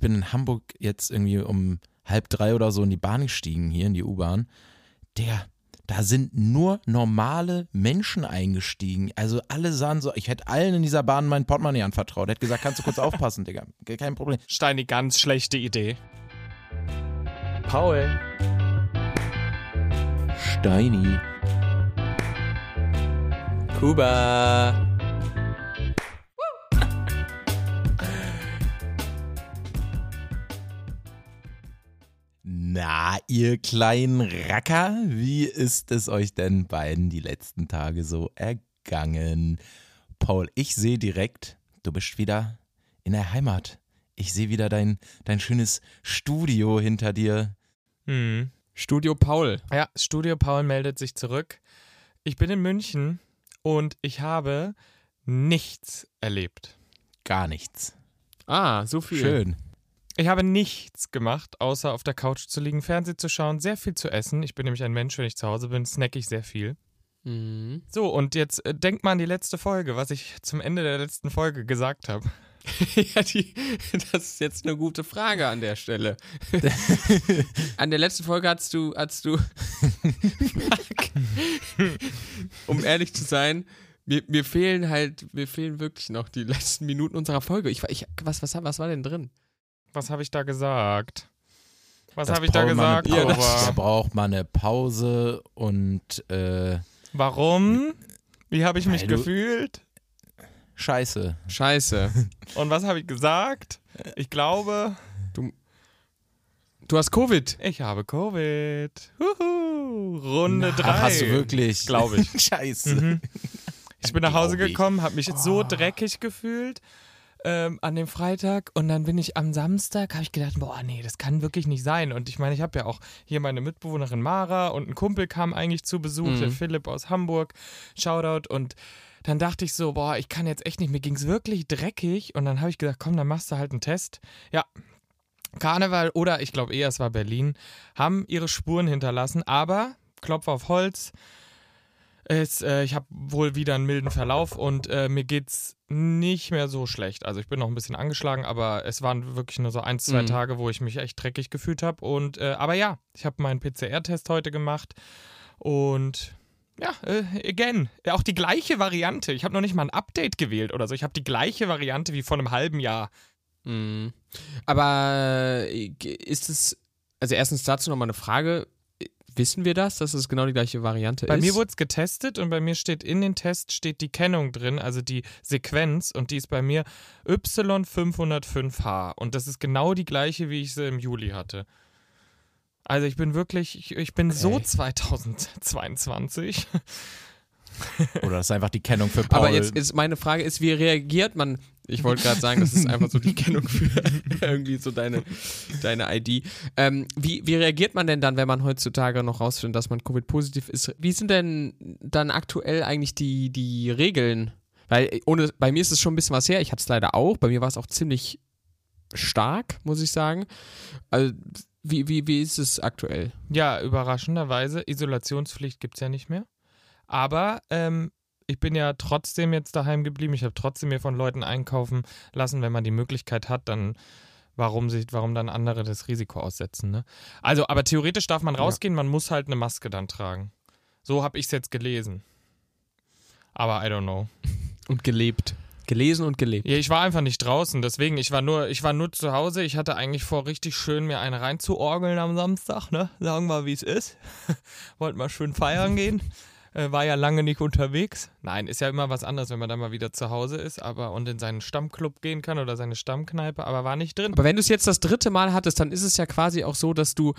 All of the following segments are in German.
ich bin in Hamburg jetzt irgendwie um halb drei oder so in die Bahn gestiegen, hier in die U-Bahn. Der, da sind nur normale Menschen eingestiegen. Also alle sahen so, ich hätte allen in dieser Bahn mein Portemonnaie anvertraut. Hätte gesagt, kannst du kurz aufpassen, Digga. Kein Problem. Steini, ganz schlechte Idee. Paul. Steini. Kuba. Na, ihr kleinen Racker, wie ist es euch denn beiden die letzten Tage so ergangen? Paul, ich sehe direkt, du bist wieder in der Heimat. Ich sehe wieder dein, dein schönes Studio hinter dir. Hm. Studio Paul. Ja, Studio Paul meldet sich zurück. Ich bin in München und ich habe nichts erlebt. Gar nichts. Ah, so viel. Schön. Ich habe nichts gemacht, außer auf der Couch zu liegen, Fernsehen zu schauen, sehr viel zu essen. Ich bin nämlich ein Mensch, wenn ich zu Hause bin, snack ich sehr viel. Mhm. So, und jetzt äh, denkt mal an die letzte Folge, was ich zum Ende der letzten Folge gesagt habe. ja, die, das ist jetzt eine gute Frage an der Stelle. an der letzten Folge hast du, hast du, um ehrlich zu sein, mir, mir fehlen halt, mir fehlen wirklich noch die letzten Minuten unserer Folge. Ich, ich was, was, was war denn drin? Was habe ich da gesagt? Was habe ich da gesagt? Ober? Der braucht mal eine Pause und äh, Warum? Wie habe ich mich du- gefühlt? Scheiße. Scheiße. Und was habe ich gesagt? Ich glaube, Du hast Covid. ich habe Covid. Huhu. Runde Na, 3. Hast du wirklich? Glaube ich. Scheiße. Mhm. Ich bin nach Hause gekommen, habe mich Oh. so dreckig gefühlt ähm, an dem Freitag und dann bin ich am Samstag, habe ich gedacht, boah, nee, das kann wirklich nicht sein. Und ich meine, ich habe ja auch hier meine Mitbewohnerin Mara und ein Kumpel kam eigentlich zu Besuch, Mhm. der Philipp aus Hamburg, Shoutout und dann dachte ich so, boah, ich kann jetzt echt nicht, mir ging es wirklich dreckig und dann habe ich gesagt, komm, dann machst du halt einen Test. Ja, Karneval oder ich glaube eher, es war Berlin, haben ihre Spuren hinterlassen, aber Klopf auf Holz. Es, äh, ich habe wohl wieder einen milden Verlauf und äh, mir geht's nicht mehr so schlecht. Also ich bin noch ein bisschen angeschlagen, aber es waren wirklich nur so ein, zwei Mhm. Tage, wo ich mich echt dreckig gefühlt habe. Und äh, aber ja, ich habe meinen PCR-Test heute gemacht und ja, äh, again, ja, auch die gleiche Variante. Ich habe noch nicht mal ein Update gewählt oder so. Ich habe die gleiche Variante wie vor einem halben Jahr. Mhm. Aber äh, ist es, also erstens dazu nochmal eine Frage. Wissen wir das, dass es genau die gleiche Variante Bei ist? mir wurde es getestet und bei mir steht in den Test steht die Kennung drin, also die Sequenz und die ist bei mir Y505H und das ist genau die gleiche, wie ich sie im Juli hatte. Also ich bin wirklich, ich, ich bin so Okay. 2022. Oder das ist einfach die Kennung für Paul. Aber jetzt ist meine Frage ist, wie reagiert man? Ich wollte gerade sagen, das ist einfach so die Kennung für irgendwie so deine, deine ID. Ähm, wie, wie reagiert man denn dann, wenn man heutzutage noch rausfindet, dass man Covid-positiv ist? Wie sind denn dann aktuell eigentlich die, die Regeln? Weil äh, ohne, bei mir ist es schon ein bisschen was her. Ich hatte es leider auch. Bei mir war es auch ziemlich stark, muss ich sagen. Also, wie, wie, wie ist es aktuell? Ja, überraschenderweise, Isolationspflicht gibt es ja nicht mehr. Aber ähm, ich bin ja trotzdem jetzt daheim geblieben. Ich habe trotzdem mir von Leuten einkaufen lassen, wenn man die Möglichkeit hat, dann warum sich, warum dann andere das Risiko aussetzen. Ne? Also, aber theoretisch darf man Ja. rausgehen, man muss halt eine Maske dann tragen. So habe ich es jetzt gelesen. Aber I don't know. Und gelebt. Gelesen und gelebt. Ja, ich war einfach nicht draußen, deswegen, ich war nur, ich war nur zu Hause. Ich hatte eigentlich vor, richtig schön mir eine reinzuorgeln am Samstag, ne? Sagen wir, wie es ist. Wollte mal schön feiern gehen. Äh, war ja lange nicht unterwegs. Nein, ist ja immer was anderes, wenn man dann mal wieder zu Hause ist, aber und in seinen Stammclub gehen kann oder seine Stammkneipe, aber war nicht drin. Aber wenn du es jetzt das dritte Mal hattest, dann ist es ja quasi auch so, dass du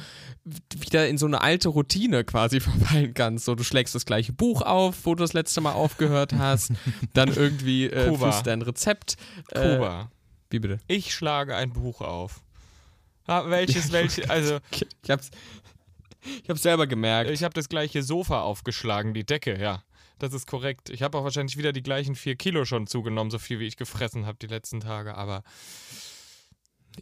wieder in so eine alte Routine quasi verfallen kannst. So, du schlägst das gleiche Buch auf, wo du das letzte Mal aufgehört hast, dann irgendwie äh, Kuba. dein Rezept. Äh, Kuba, wie bitte? ich schlage ein Buch auf. Ah, welches, welches, also Ich hab's, ich hab's selber gemerkt. Ich habe das gleiche Sofa aufgeschlagen, die Decke, ja. Das ist korrekt. Ich habe auch wahrscheinlich wieder die gleichen vier Kilo schon zugenommen, so viel wie ich gefressen habe die letzten Tage, aber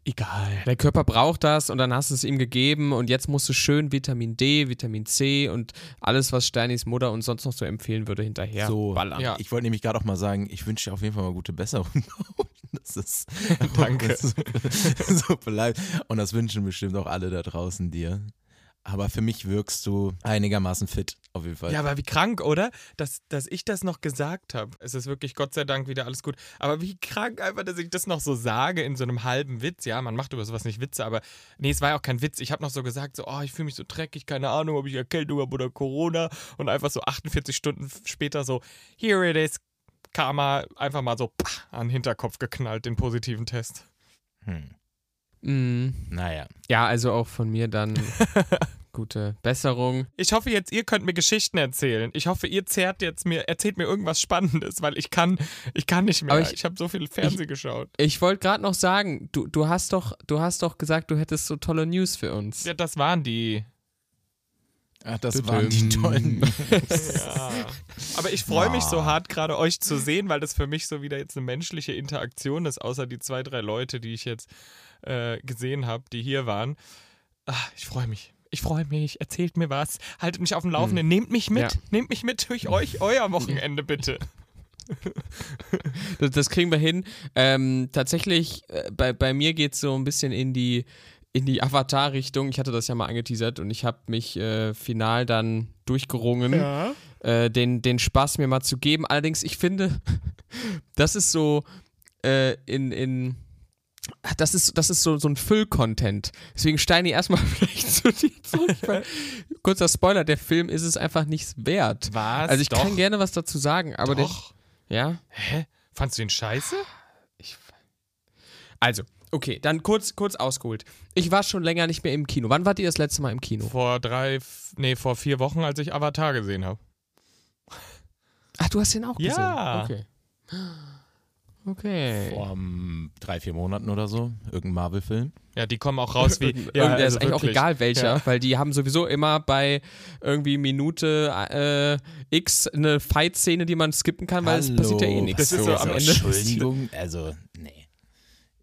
egal. Der Körper braucht das und dann hast du es ihm gegeben und jetzt musst du schön Vitamin D, Vitamin C und alles, was Steinis Mutter uns sonst noch so empfehlen würde, hinterher so ballern. Ja. Ich wollte nämlich gerade auch mal sagen, ich wünsche dir auf jeden Fall mal gute Besserung. Das ist Danke. so, so beleidigt. Und das wünschen bestimmt auch alle da draußen dir. Aber für mich wirkst du einigermaßen fit, auf jeden Fall. Ja, aber wie krank, oder? Dass, dass ich das noch gesagt habe. Es ist wirklich Gott sei Dank wieder alles gut. Aber wie krank einfach, dass ich das noch so sage in so einem halben Witz. Ja, man macht über sowas nicht Witze, aber nee, es war ja auch kein Witz. Ich habe noch so gesagt, so, oh, ich fühle mich so dreckig, keine Ahnung, ob ich Erkältung habe oder Corona. Und einfach so 48 Stunden später so, here it is, Karma, einfach mal so pah, an den Hinterkopf geknallt, den positiven Test. Hm. Mm, Naja. ja, also auch von mir dann gute Besserung. Ich hoffe jetzt, ihr könnt mir Geschichten erzählen. Ich hoffe, ihr zerrt jetzt mir, erzählt mir irgendwas Spannendes, weil ich kann, ich kann nicht mehr. Aber ich ich- habe so viel Fernsehen geschaut. Ich wollte gerade noch sagen, du, du hast doch, du hast doch gesagt, du hättest so tolle News für uns. Ja, das waren die. Ach, das Tütüm. waren die tollen. Ja. Aber ich freue mich so hart, gerade euch zu sehen, weil das für mich so wieder jetzt eine menschliche Interaktion ist, außer die zwei, drei Leute, die ich jetzt äh, gesehen habe, die hier waren. Ah, ich freue mich. Ich freue mich. Erzählt mir was. Haltet mich auf dem Laufenden. Nehmt mich mit. Ja. Nehmt mich mit durch euch, euer Wochenende, bitte. Das, das kriegen wir hin. Ähm, tatsächlich, äh, bei, bei mir geht es so ein bisschen in die, in die Avatar-Richtung. Ich hatte das ja mal angeteasert und ich habe mich äh, final dann durchgerungen, Ja. äh, den, den Spaß mir mal zu geben. Allerdings, ich finde, das ist so äh, in, in das ist, das ist so, so ein Füll-Content. Deswegen Steini erstmal vielleicht zu dir zurück. Kurzer Spoiler, der Film ist es einfach nichts wert. Was? Also ich Doch. kann gerne was dazu sagen, aber der, Doch. ja, Hä? Fandst du den scheiße? ich, also, okay, dann kurz, kurz ausgeholt. Ich war schon länger nicht mehr im Kino. Wann wart ihr das letzte Mal im Kino? Vor drei, nee, vor vier Wochen, als ich Avatar gesehen habe. Ach, du hast den auch gesehen? Ja. Okay. Okay. Vor um, drei, vier Monaten oder so. Irgendein Marvel-Film. Ja, die kommen auch raus wie. Der also ist eigentlich auch wirklich. egal welcher, Ja. weil die haben sowieso immer bei irgendwie Minute äh, X eine Fight-Szene, die man skippen kann, weil es passiert ja eh nichts. Das ist so am Ende- Entschuldigung, also.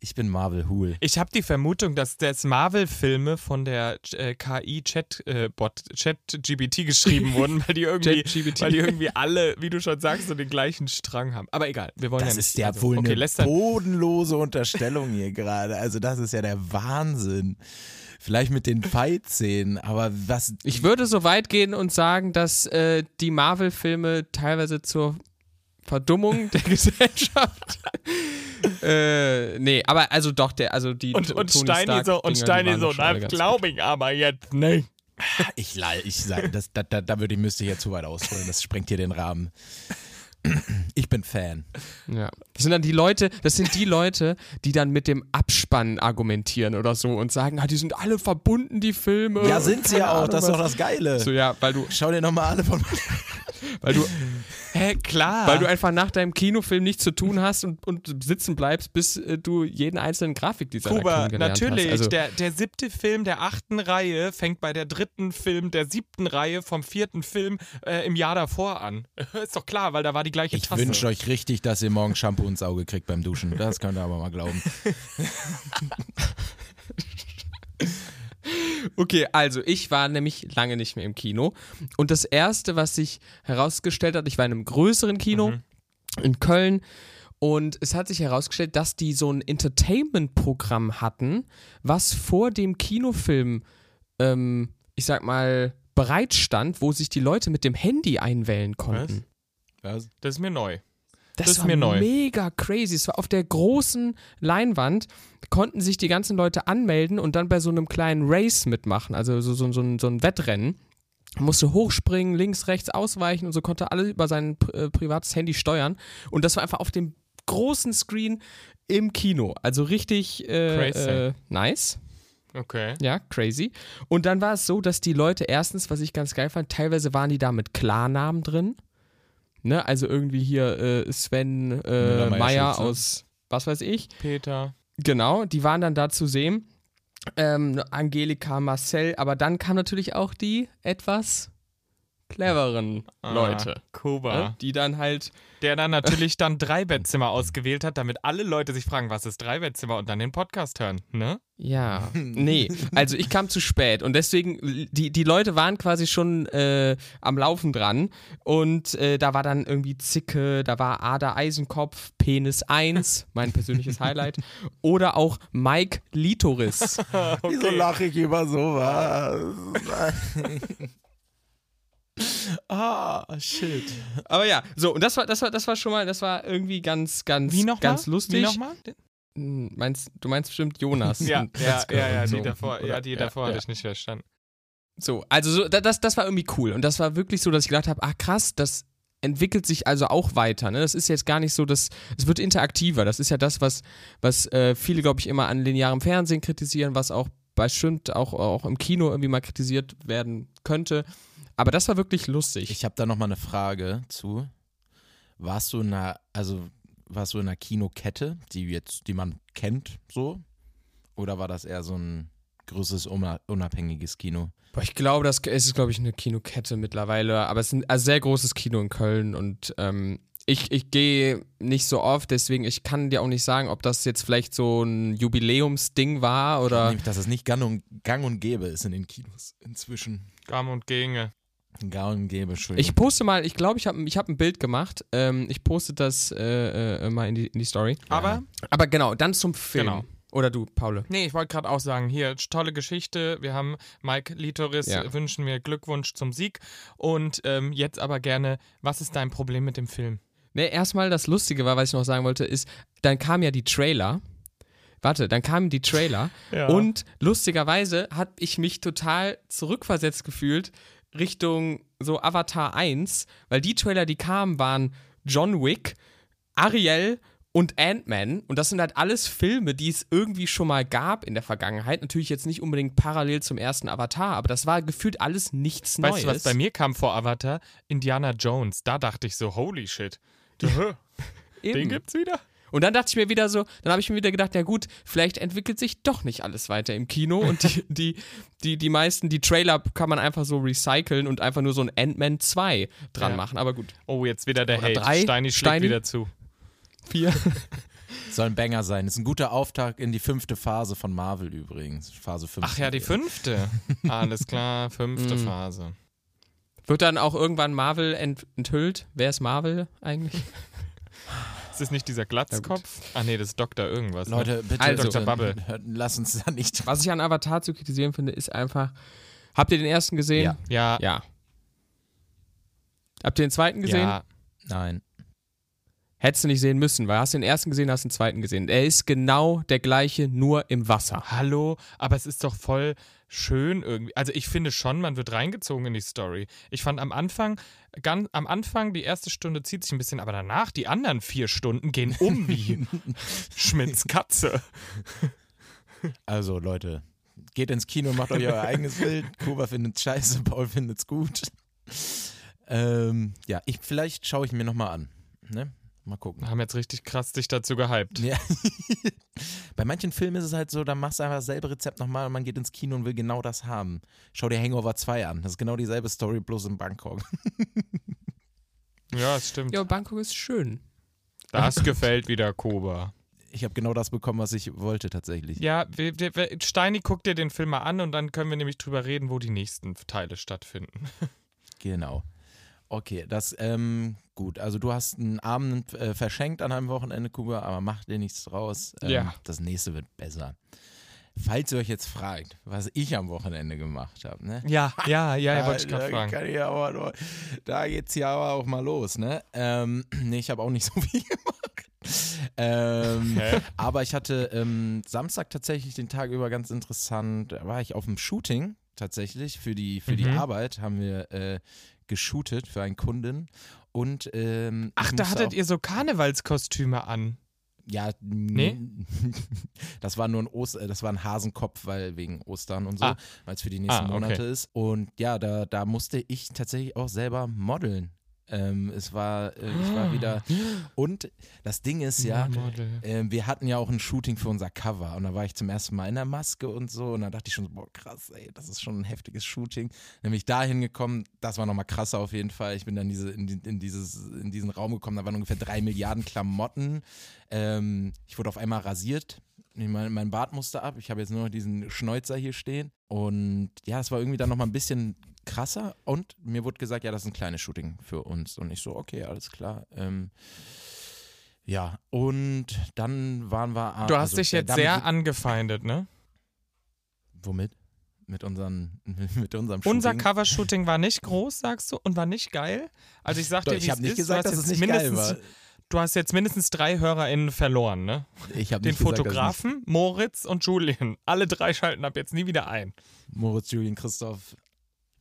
Ich bin Marvel-Hul. Ich habe die Vermutung, dass das Marvel-Filme von der äh, KI-Chat-Bot, Chat-GBT geschrieben wurden, weil die, irgendwie, weil die irgendwie alle, wie du schon sagst, so den gleichen Strang haben. Aber egal, wir wollen ja Das nicht. ist ja also, wohl okay, eine lässt dann, bodenlose Unterstellung hier gerade. Also das ist ja der Wahnsinn. Vielleicht mit den Fight-Szenen, aber was... Ich würde so weit gehen und sagen, dass äh, die Marvel-Filme teilweise zur Verdummung der Gesellschaft. äh, nee, aber also doch, der, also die Und, und Steini so, und Steini so, ganz glaube ich aber jetzt nicht. Ich, lall- ich sag, das, da, da, da würde ich, müsste ich jetzt zu weit ausholen. Das sprengt hier den Rahmen. Ich bin Fan. Ja. Das sind dann die Leute, das sind die Leute, die dann mit dem Abspann argumentieren oder so und sagen, ah, die sind alle verbunden, die Filme. Ja, sind sie ja auch. Ahnung, Das ist doch das Geile. So, ja, weil du, Schau dir nochmal alle von... weil du, Hä, klar. weil du einfach nach deinem Kinofilm nichts zu tun hast und, und sitzen bleibst, bis äh, du jeden einzelnen Grafikdesigner Kuba, kennengelernt natürlich. hast. Also, der, der siebte Film der achten Reihe fängt bei der dritten Film der siebten Reihe vom vierten Film äh, im Jahr davor an. Ist doch klar, weil da war die gleiche Ich Tasse. wünsche euch richtig, dass ihr morgen Shampoo ins Auge kriegt beim Duschen. Das könnt ihr aber mal glauben. Okay, also ich war nämlich lange nicht mehr im Kino. Und das erste, was sich herausgestellt hat, ich war in einem größeren Kino Mhm. in Köln. Und es hat sich herausgestellt, dass die so ein Entertainment-Programm hatten, was vor dem Kinofilm, ähm, ich sag mal, bereitstand, wo sich die Leute mit dem Handy einwählen konnten. Was? Das ist mir neu. Das, Das ist war mir neu. mega crazy. Es war auf der großen Leinwand, konnten sich die ganzen Leute anmelden und dann bei so einem kleinen Race mitmachen, also so, so, so, ein, so ein Wettrennen. Musste hochspringen, links, rechts ausweichen und so konnte alle über sein äh, privates Handy steuern. Und das war einfach auf dem großen Screen im Kino. Also richtig äh, Crazy. äh, nice. Okay. Ja, crazy. Und dann war es so, dass die Leute erstens, was ich ganz geil fand, teilweise waren die da mit Klarnamen drin. Ne? Also irgendwie hier äh, Sven äh, Meyer, aus was weiß ich. Peter. Genau, die waren dann da zu sehen. Ähm, Angelika, Marcel, aber dann kam natürlich auch die etwas cleveren Ah, Leute. Kuba. Ne? Die dann halt Der dann natürlich dann Dreibettzimmer ausgewählt hat, damit alle Leute sich fragen, was ist Dreibettzimmer und dann den Podcast hören, ne? Ja, nee, also ich kam zu spät und deswegen, die, die Leute waren quasi schon äh, am Laufen dran und äh, da war dann irgendwie Zicke, da war Ada Eisenkopf, Penis 1, mein persönliches Highlight, oder auch Mike Litoris. Wieso lache ich über sowas? ah, shit. Aber ja, so, und das war, das war, das war schon mal, das war irgendwie ganz, ganz, Wie nochmal? ganz lustig. Wie nochmal? Hm, Meinst, du meinst bestimmt Jonas. Ja, ja, ja, ja, und die so, davor, ja, oder? die davor hatte ja. ich nicht verstanden. So, also so, da- das, das war irgendwie cool. Und das war wirklich so, dass ich gedacht habe, ah krass, das entwickelt sich also auch weiter. Ne? Das ist jetzt gar nicht so, dass es wird interaktiver. Das ist ja das, was, was äh, viele, glaube ich, immer an linearem Fernsehen kritisieren, was auch bestimmt auch, auch im Kino irgendwie mal kritisiert werden könnte. Aber das war wirklich lustig. Ich habe da noch mal eine Frage zu. Warst du in einer, also warst du in einer Kinokette, die jetzt, die man kennt, so? Oder war das eher so ein größeres, una- unabhängiges Kino? Boah, ich glaube, das es ist, glaube ich, eine Kinokette mittlerweile, aber es ist ein also sehr großes Kino in Köln und ähm, ich, ich gehe nicht so oft, deswegen ich kann dir auch nicht sagen, ob das jetzt vielleicht so ein Jubiläumsding war oder. Nämlich, dass es nicht gang und, gang und gäbe ist in den Kinos inzwischen. Gamm und Gänge. Und gäbe, Entschuldigung. Ich poste mal, ich glaube, ich habe ich hab ein Bild gemacht. Ähm, ich poste das äh, äh, mal in die, in die Story. Aber, Aber genau, dann zum Film. Genau. Oder du, Paul. nee, ich wollte gerade auch sagen, hier, tolle Geschichte. Wir haben Mike Litoris, Ja. wünschen wir Glückwunsch zum Sieg. Und ähm, jetzt aber gerne, was ist dein Problem mit dem Film? Ne, erstmal das Lustige war, was ich noch sagen wollte, ist, dann kam ja die Trailer. Warte, dann kamen die Trailer Ja. und lustigerweise habe ich mich total zurückversetzt gefühlt Richtung so Avatar 1, weil die Trailer, die kamen, waren John Wick, Ariel und Ant-Man und das sind halt alles Filme, die es irgendwie schon mal gab in der Vergangenheit. Natürlich jetzt nicht unbedingt parallel zum ersten Avatar, aber das war gefühlt alles nichts Neues. Weißt du, was bei mir kam vor Avatar? Indiana Jones. Da dachte ich so, holy shit. Den Eben. gibt's wieder? Und dann dachte ich mir wieder so, dann habe ich mir wieder gedacht, ja gut, vielleicht entwickelt sich doch nicht alles weiter im Kino und die, die, die, die meisten, die Trailer kann man einfach so recyceln und einfach nur so ein Ant-Man 2 dran Ja. machen. Aber gut, Oh, jetzt wieder der Oder Hate. drei. Steini schlägt Steini? wieder zu. vier. Soll ein Banger sein. Ist ein guter Auftakt in die fünfte Phase von Marvel übrigens. Phase 5. Ach ja, die fünfte. Alles klar, fünfte Mm. Phase. Wird dann auch irgendwann Marvel ent enthüllt? Wer ist Marvel eigentlich? Ist das nicht dieser Glatzkopf? Ach nee, das ist Dr. irgendwas. ne? Leute, bitte, Also- bitte, Dr. Bubble. hört- lass uns da nicht. Was ich an Avatar zu kritisieren finde, ist einfach, habt ihr den ersten gesehen? Ja. Ja. Ja. Habt ihr den zweiten gesehen? Ja. Nein. Hättest du nicht sehen müssen, weil hast du den ersten gesehen, hast den zweiten gesehen. Er ist genau der gleiche, nur im Wasser. Hallo, aber es ist doch voll schön irgendwie. Also ich finde schon, man wird reingezogen in die Story. Ich fand am Anfang, ganz, am Anfang die erste Stunde zieht sich ein bisschen, aber danach die anderen vier Stunden gehen um wie Schmidts Katze. Also, Leute, geht ins Kino, macht euch euer eigenes Bild. Kuba findet's scheiße, Paul findet's gut. Ähm, ja, ich, vielleicht schaue ich mir nochmal an. Ne? Mal gucken. Haben jetzt richtig krass dich dazu gehypt. Ja. Bei manchen Filmen ist es halt so, da machst du einfach dasselbe Rezept nochmal und man geht ins Kino und will genau das haben. Schau dir Hangover 2 an. Das ist genau dieselbe Story, bloß in Bangkok. Ja, es stimmt. Ja, Bangkok ist schön. Das gefällt wieder Koba. Ich habe genau das bekommen, was ich wollte tatsächlich. Ja, wir, wir, wir- Steini, guck dir den Film mal an und dann können wir nämlich drüber reden, wo die nächsten Teile stattfinden. Genau. Okay, das, ähm, gut. Also du hast einen Abend äh, verschenkt an einem Wochenende, Kuba, aber mach dir nichts draus. Ähm, Ja. Das nächste wird besser. Falls ihr euch jetzt fragt, was ich am Wochenende gemacht habe, ne? Ja, ja, ja, Da- wollte ich gerade da fragen. Kann ich aber nur, da geht's ja aber auch mal los, ne? Ähm, nee, ich habe auch nicht so viel gemacht. Ähm, aber ich hatte ähm, Samstag tatsächlich den Tag über ganz interessant, da war ich auf dem Shooting tatsächlich für die, für die Mhm. Arbeit, haben wir äh, geshootet für einen Kunden und ähm, Ach, da hattet ihr so Karnevalskostüme an. ja, Nee? das war nur ein Oster, das war ein Hasenkopf, weil wegen Ostern und so, Ah. weil es für die nächsten Ah, okay. Monate ist. Und ja, da, da musste ich tatsächlich auch selber modeln. Ähm, es war, äh, ich war wieder. Und das Ding ist ja, äh, wir hatten ja auch ein Shooting für unser Cover und da war ich zum ersten Mal in der Maske und so und da dachte ich schon so, boah, krass, ey, das ist schon ein heftiges Shooting. Dann bin ich da hingekommen, das war nochmal krasser auf jeden Fall. Ich bin dann diese, in, in, dieses, in diesen Raum gekommen, da waren ungefähr drei Milliarden Klamotten. Ähm, ich wurde auf einmal rasiert. Nee, Mein, mein Bart musste ab. Ich habe jetzt nur noch diesen Schnäuzer hier stehen. Und ja, es war irgendwie dann nochmal ein bisschen krasser. Und mir wurde gesagt, ja, das ist ein kleines Shooting für uns. Und ich so, okay, alles klar. Ähm, ja, und dann waren wir. Du hast also, dich jetzt sehr angefeindet, ne? Womit? Mit, unseren, mit unserem Shooting. Unser Covershooting war nicht groß, sagst du, und war nicht geil. Also ich sag Doch, dir, ich habe nicht gesagt, dass es nicht geil mindestens, war. Du hast jetzt mindestens drei HörerInnen verloren, ne? Ich habe Den gesagt, Fotografen, Moritz und Julian. Alle drei schalten ab jetzt nie wieder ein. Moritz, Julian, Christoph.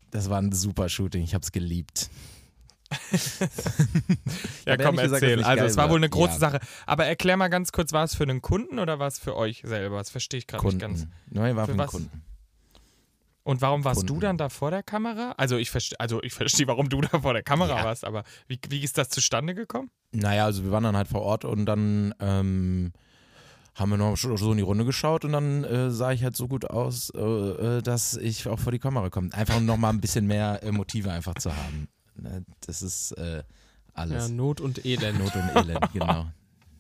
Das war ein super Shooting. Ich habe es geliebt. Ja, komm, gesagt, erzähl. Also, es war wohl eine große Ja. Sache. Aber erklär mal ganz kurz, war es für einen Kunden oder war es für euch selber? Das verstehe ich gerade nicht ganz. Nein, war Für für, den was? Kunden. Und warum warst du Kunden. dann da vor der Kamera? Also ich verstehe, also ich verstehe, warum du da vor der Kamera Ja. warst, aber wie, wie ist das zustande gekommen? Naja, also wir waren dann halt vor Ort und dann ähm, haben wir noch so in die Runde geschaut und dann äh, sah ich halt so gut aus, äh, äh, dass ich auch vor die Kamera komme. Einfach um nochmal ein bisschen mehr äh, Motive einfach zu haben. Ne, Das ist äh, Ja, alles. Not und Elend. Not und Elend, genau.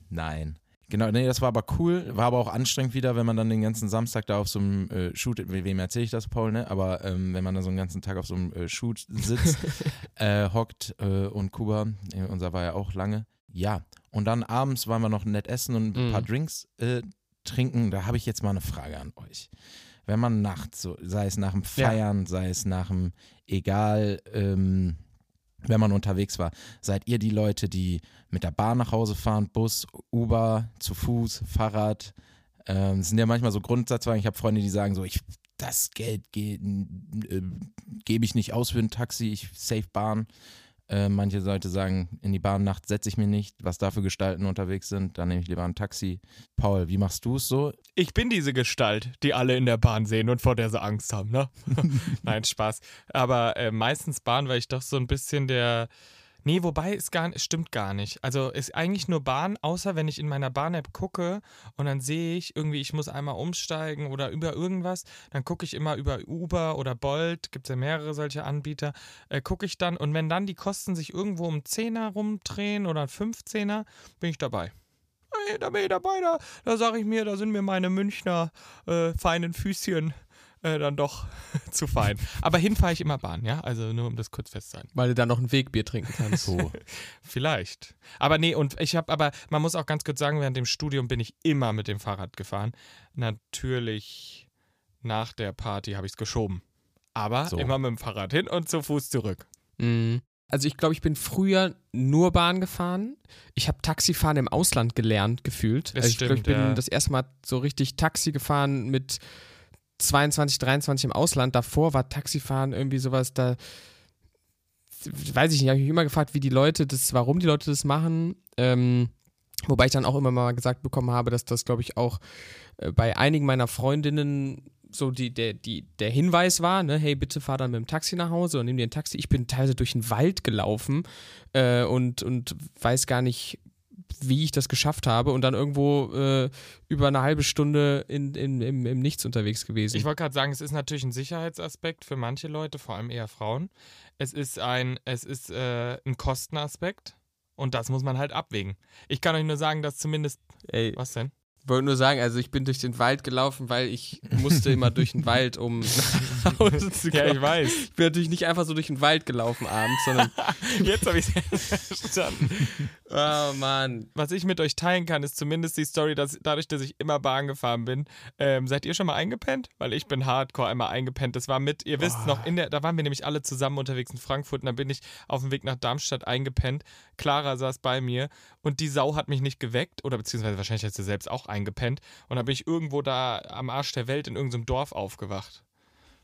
Nein. Genau, nee, das war aber cool, war aber auch anstrengend wieder, wenn man dann den ganzen Samstag da auf so einem äh, Shoot, we- wem erzähle ich das, Paul, ne? Aber ähm, wenn man da so einen ganzen Tag auf so einem äh, Shoot sitzt, äh, hockt äh, und Kuba, äh, unser war ja auch lange. Ja, und dann abends waren wir noch nett essen und ein Mhm. paar Drinks äh, trinken. Da habe ich jetzt mal eine Frage an euch. Wenn man nachts, so, sei es nach dem Ja. Feiern, sei es nach dem, egal, ähm, wenn man unterwegs war, seid ihr die Leute, die mit der Bahn nach Hause fahren, Bus, Uber, zu Fuß, Fahrrad? Ähm, sind ja manchmal so Grundsatzfragen. Ich habe Freunde, die sagen so, ich das Geld ge äh, gebe ich nicht aus für ein Taxi, ich safe Bahn. Äh, manche Leute sagen, in die Bahn nachts setze ich mir nicht, was da für Gestalten unterwegs sind, dann nehme ich lieber ein Taxi. Paul, wie machst du es so? Ich bin diese Gestalt, die alle in der Bahn sehen und vor der sie Angst haben, ne? Nein, Spaß. Aber äh, meistens Bahn, weil ich doch so ein bisschen der. Nee, wobei es gar es stimmt gar nicht. Also ist eigentlich nur Bahn, außer wenn ich in meiner Bahn-App gucke und dann sehe ich irgendwie, ich muss einmal umsteigen oder über irgendwas, dann gucke ich immer über Uber oder Bolt, gibt es ja mehrere solche Anbieter, äh, gucke ich dann und wenn dann die Kosten sich irgendwo um 10er rumdrehen oder 15er, bin ich dabei. Hey, da bin ich dabei, da, da sage ich mir, da sind mir meine Münchner äh, feinen Füßchen äh, dann doch zu fein. Aber hin fahre ich immer Bahn, ja? Also nur um das kurz festzuhalten. Weil du dann noch ein Wegbier trinken kannst. So. Vielleicht. Aber nee, und ich habe, aber man muss auch ganz kurz sagen, während dem Studium bin ich immer mit dem Fahrrad gefahren. Natürlich nach der Party habe ich es geschoben. Aber So. immer mit dem Fahrrad hin und zu Fuß zurück. Mhm. Also ich glaube, ich bin früher nur Bahn gefahren. Ich habe Taxifahren im Ausland gelernt, gefühlt. Das also ich glaube, ich bin ja. das erste Mal so richtig Taxi gefahren mit 22, 23 im Ausland. Davor war Taxifahren irgendwie sowas, da weiß ich nicht, habe ich mich immer gefragt, wie die Leute das, warum die Leute das machen. Ähm, wobei ich dann auch immer mal gesagt bekommen habe, dass das, glaube ich, auch äh, bei einigen meiner Freundinnen so die, der, die, der Hinweis war, ne, hey, bitte fahr dann mit dem Taxi nach Hause und nimm dir ein Taxi. Ich bin teilweise durch den Wald gelaufen äh, und, und weiß gar nicht, wie ich das geschafft habe und dann irgendwo äh, über eine halbe Stunde in, in, im, im Nichts unterwegs gewesen. Ich wollte gerade sagen, es ist natürlich ein Sicherheitsaspekt für manche Leute, vor allem eher Frauen. Es ist ein, es ist äh, ein Kostenaspekt und das muss man halt abwägen. Ich kann euch nur sagen, dass zumindest. Ey, Was denn? Wollte nur sagen, also ich bin durch den Wald gelaufen, weil ich musste immer durch den Wald, um nach Hause zu kommen. Ja, ich weiß. Ich bin natürlich nicht einfach so durch den Wald gelaufen abends, sondern Jetzt habe ich es verstanden. oh Mann. Was ich mit euch teilen kann, ist zumindest die Story, dass dadurch, dass ich immer Bahn gefahren bin, ähm, seid ihr schon mal eingepennt? Weil ich bin hardcore einmal eingepennt. Das war mit, ihr wisst noch, in der, da waren wir nämlich alle zusammen unterwegs in Frankfurt und dann bin ich auf dem Weg nach Darmstadt eingepennt. Clara saß bei mir und die Sau hat mich nicht geweckt oder beziehungsweise wahrscheinlich hat sie selbst auch eingepennt und dann bin ich irgendwo da am Arsch der Welt in irgendeinem Dorf aufgewacht.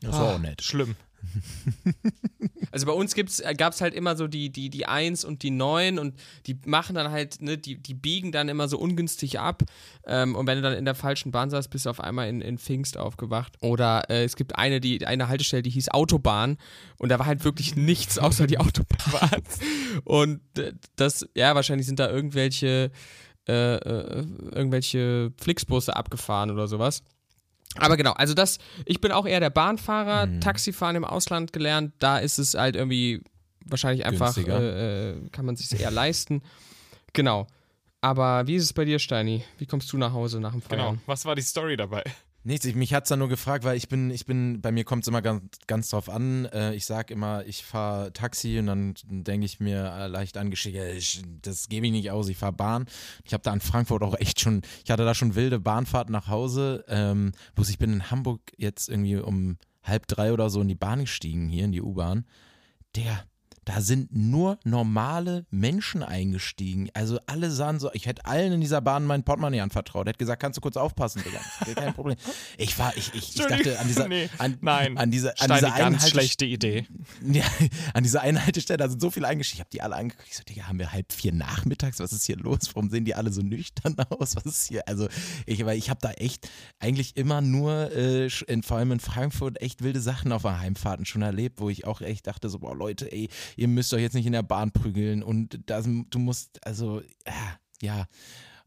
Das war auch nett. Schlimm. Also bei uns gab es halt immer so die, die, die 1 und die 9 und die machen dann halt, ne, die, die biegen dann immer so ungünstig ab. Ähm, und wenn du dann in der falschen Bahn saßt, bist du auf einmal in, in Pfingst aufgewacht. Oder äh, es gibt eine, die, eine Haltestelle, die hieß Autobahn und da war halt wirklich nichts außer die Autobahn. und äh, das, ja, wahrscheinlich sind da irgendwelche, äh, äh, irgendwelche Flixbusse abgefahren oder sowas. Aber genau, also das, ich bin auch eher der Bahnfahrer, mhm. Taxifahren im Ausland gelernt, da ist es halt irgendwie wahrscheinlich einfach, äh, äh, kann man sich eher leisten. Genau. Aber wie ist es bei dir, Steini? Wie kommst du nach Hause nach dem Feiern? Genau, was war die Story dabei? Nichts, ich, mich hat es dann nur gefragt, weil ich bin, ich bin, bei mir kommt es immer ganz, ganz drauf an. Äh, ich sage immer, ich fahre Taxi und dann denke ich mir äh, leicht angeschickt, ich, das gebe ich nicht aus, ich fahre Bahn. Ich habe da in Frankfurt auch echt schon, ich hatte da schon wilde Bahnfahrten nach Hause. Ähm, bloß ich bin in Hamburg jetzt irgendwie um halb drei oder so in die Bahn gestiegen, hier in die U-Bahn. Der, da sind nur normale Menschen eingestiegen. Also alle sahen so, ich hätte allen in dieser Bahn mein Portemonnaie anvertraut. Hätte gesagt, kannst du kurz aufpassen, Digga. Kein Problem. Ich war, ich, ich, ich dachte an dieser, nee, an, nein, an dieser, an dieser ganz schlechte Idee. Ja, an dieser Einhaltestelle, da sind so viele eingestiegen. Ich habe die alle angeguckt. Ich so, Digga, haben wir halb vier nachmittags? Was ist hier los? Warum sehen die alle so nüchtern aus? Was ist hier? Also, ich, ich habe da echt eigentlich immer nur, äh, in, vor allem in Frankfurt, echt wilde Sachen auf der Heimfahrten schon erlebt, wo ich auch echt dachte, so, boah, Leute, ey, ihr müsst euch jetzt nicht in der Bahn prügeln und das, du musst, also, ja.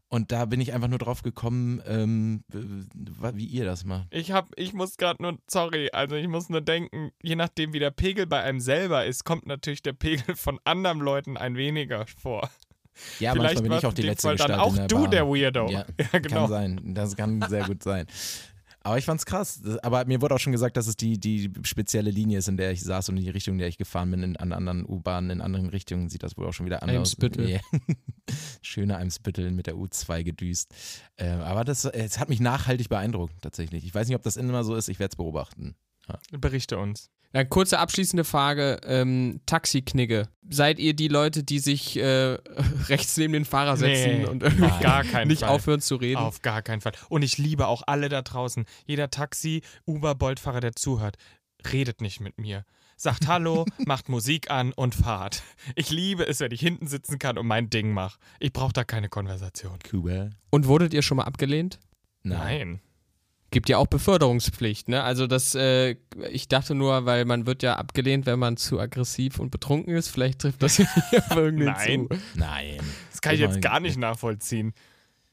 Und da bin ich einfach nur drauf gekommen, ähm, wie ihr das macht. Ich hab, ich muss gerade nur, sorry, also ich muss nur denken, je nachdem wie der Pegel bei einem selber ist, kommt natürlich der Pegel von anderen Leuten ein weniger vor. Ja, Vielleicht manchmal bin ich auch die letzte Fall Gestalt dann auch der du Bahn. der Weirdo. Ja, Ja, genau. Kann sein. Das kann sehr gut sein. Aber ich fand's krass. Aber mir wurde auch schon gesagt, dass es die, die spezielle Linie ist, in der ich saß und in die Richtung, in der ich gefahren bin. In, an anderen U-Bahnen, in anderen Richtungen sieht das wohl auch schon wieder anders aus. Eimsbüttel. Ja. Schöne Eimsbüttel mit der U2 gedüst. Ähm, aber das, es hat mich nachhaltig beeindruckt, tatsächlich. Ich weiß nicht, ob das immer so ist. Ich werde es beobachten. Berichte uns. Na, kurze abschließende Frage: ähm, Taxiknigge. Seid ihr die Leute, die sich äh, rechts neben den Fahrer setzen Nee, und irgendwie gar keinen nicht Fall. aufhören zu reden? Auf gar keinen Fall. Und ich liebe auch alle da draußen. Jeder Taxi, Uber, Boltfahrer, der zuhört, redet nicht mit mir. Sagt Hallo, macht Musik an und fahrt. Ich liebe es, wenn ich hinten sitzen kann und mein Ding mache. Ich brauche da keine Konversation. Kuba? Und wurdet ihr schon mal abgelehnt? Nein. Gibt ja auch Beförderungspflicht, ne? Also das, äh, ich dachte nur, weil man wird ja abgelehnt, wenn man zu aggressiv und betrunken ist. Vielleicht trifft das ja nicht auf irgendwen Nein. zu. Nein. Das kann ich jetzt gar nicht nachvollziehen.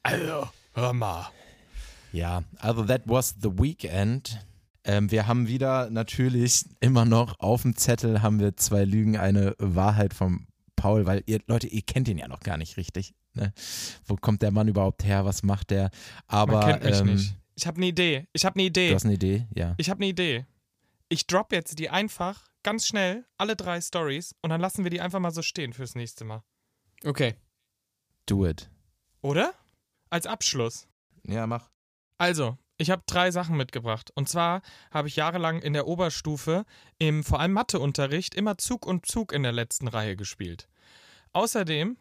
Also, hör mal. Ja, also that was the weekend. Ähm, wir haben wieder natürlich immer noch auf dem Zettel haben wir zwei Lügen, eine Wahrheit vom Paul, weil ihr Leute, ihr kennt ihn ja noch gar nicht richtig. Ne? Wo kommt der Mann überhaupt her? Was macht der? Aber Man kennt mich ähm, nicht. Ich habe eine Idee. Ich habe eine Idee. du hast eine Idee, ja. Ich habe eine Idee. Ich drop jetzt die einfach ganz schnell, alle drei Stories, und dann lassen wir die einfach mal so stehen fürs nächste Mal. Okay. Do it. Oder? Als Abschluss. Ja, mach. Also, ich habe drei Sachen mitgebracht. Und zwar habe ich jahrelang in der Oberstufe im vor allem Matheunterricht immer Zug und Zug in der letzten Reihe gespielt. Außerdem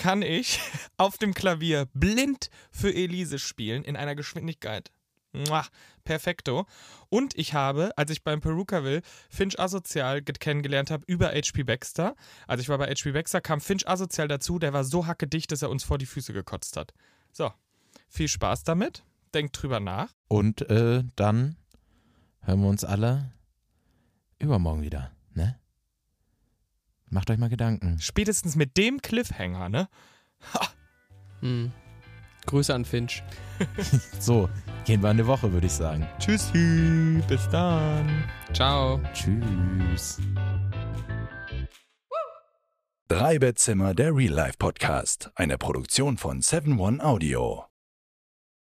kann ich auf dem Klavier blind für Elise spielen in einer Geschwindigkeit. Muah, perfekto. Und ich habe, als ich beim Perukaville Finch Asozial kennengelernt habe, über HP Baxter, als ich war bei HP Baxter, kam Finch Asozial dazu, der war so hackedicht, dass er uns vor die Füße gekotzt hat. So, viel Spaß damit. Denkt drüber nach. Und äh, dann hören wir uns alle übermorgen wieder, ne? Macht euch mal Gedanken. Spätestens mit dem Cliffhanger, ne? Hm. Grüße an Finch. So, gehen wir in eine Woche, würde ich sagen. Tschüssi, bis dann. Ciao. Tschüss. Drei Bettzimmer, der Real Life Podcast. Eine Produktion von 7 One Audio.